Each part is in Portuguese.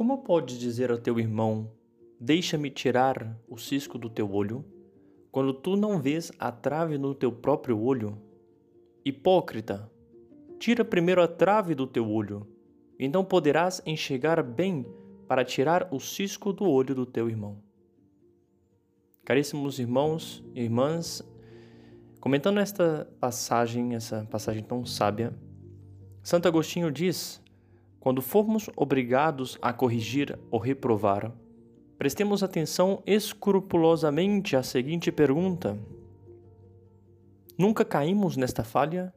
Como podes dizer ao teu irmão: Deixa-me tirar o cisco do teu olho, quando tu não vês a trave no teu próprio olho? Hipócrita, tira primeiro a trave do teu olho, então poderás enxergar bem para tirar o cisco do olho do teu irmão. Caríssimos irmãos e irmãs, comentando esta passagem, essa passagem tão sábia, Santo Agostinho diz: quando formos obrigados a corrigir ou reprovar, prestemos atenção escrupulosamente à seguinte pergunta: Nunca caímos nesta falha?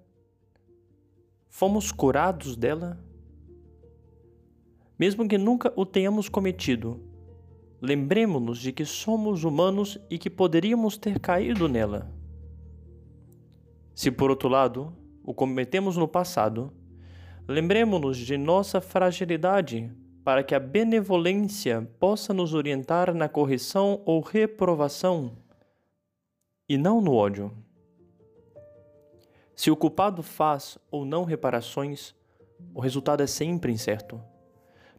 Fomos curados dela? Mesmo que nunca o tenhamos cometido, lembremos-nos de que somos humanos e que poderíamos ter caído nela. Se, por outro lado, o cometemos no passado, lembremos-nos de nossa fragilidade para que a benevolência possa nos orientar na correção ou reprovação e não no ódio. Se o culpado faz ou não reparações, o resultado é sempre incerto.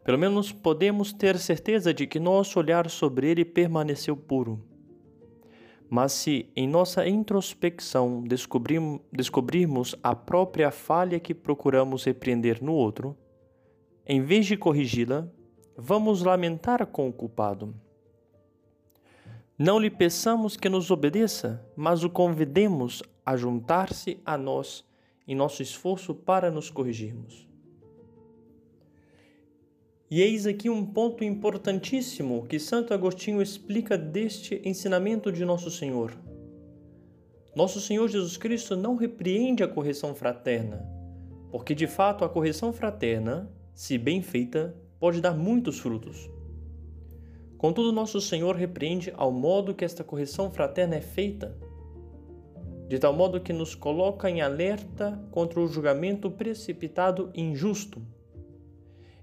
Pelo menos podemos ter certeza de que nosso olhar sobre ele permaneceu puro. Mas se em nossa introspecção descobrim, descobrirmos a própria falha que procuramos repreender no outro, em vez de corrigi-la, vamos lamentar com o culpado. Não lhe peçamos que nos obedeça, mas o convidemos a juntar-se a nós em nosso esforço para nos corrigirmos. E eis aqui um ponto importantíssimo que Santo Agostinho explica deste ensinamento de Nosso Senhor. Nosso Senhor Jesus Cristo não repreende a correção fraterna, porque de fato a correção fraterna, se bem feita, pode dar muitos frutos. Contudo, Nosso Senhor repreende ao modo que esta correção fraterna é feita, de tal modo que nos coloca em alerta contra o julgamento precipitado e injusto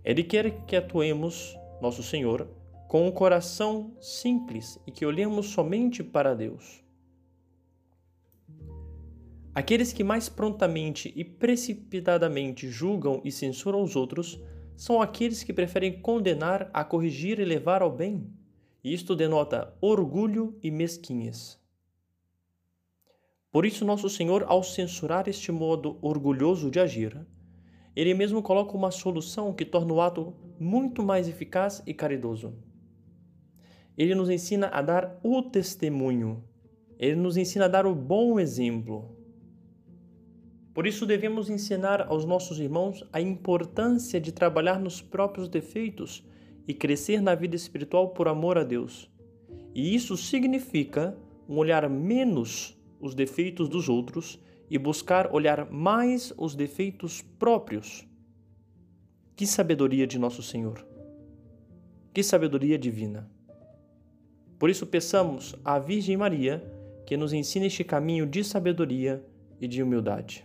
ele quer que atuemos, nosso Senhor, com um coração simples e que olhemos somente para Deus. Aqueles que mais prontamente e precipitadamente julgam e censuram os outros são aqueles que preferem condenar a corrigir e levar ao bem. Isto denota orgulho e mesquinhez. Por isso, nosso Senhor, ao censurar este modo orgulhoso de agir, ele mesmo coloca uma solução que torna o ato muito mais eficaz e caridoso. Ele nos ensina a dar o testemunho, ele nos ensina a dar o bom exemplo. Por isso, devemos ensinar aos nossos irmãos a importância de trabalhar nos próprios defeitos e crescer na vida espiritual por amor a Deus. E isso significa um olhar menos os defeitos dos outros e buscar olhar mais os defeitos próprios. Que sabedoria de nosso Senhor! Que sabedoria divina! Por isso, peçamos à Virgem Maria que nos ensine este caminho de sabedoria e de humildade.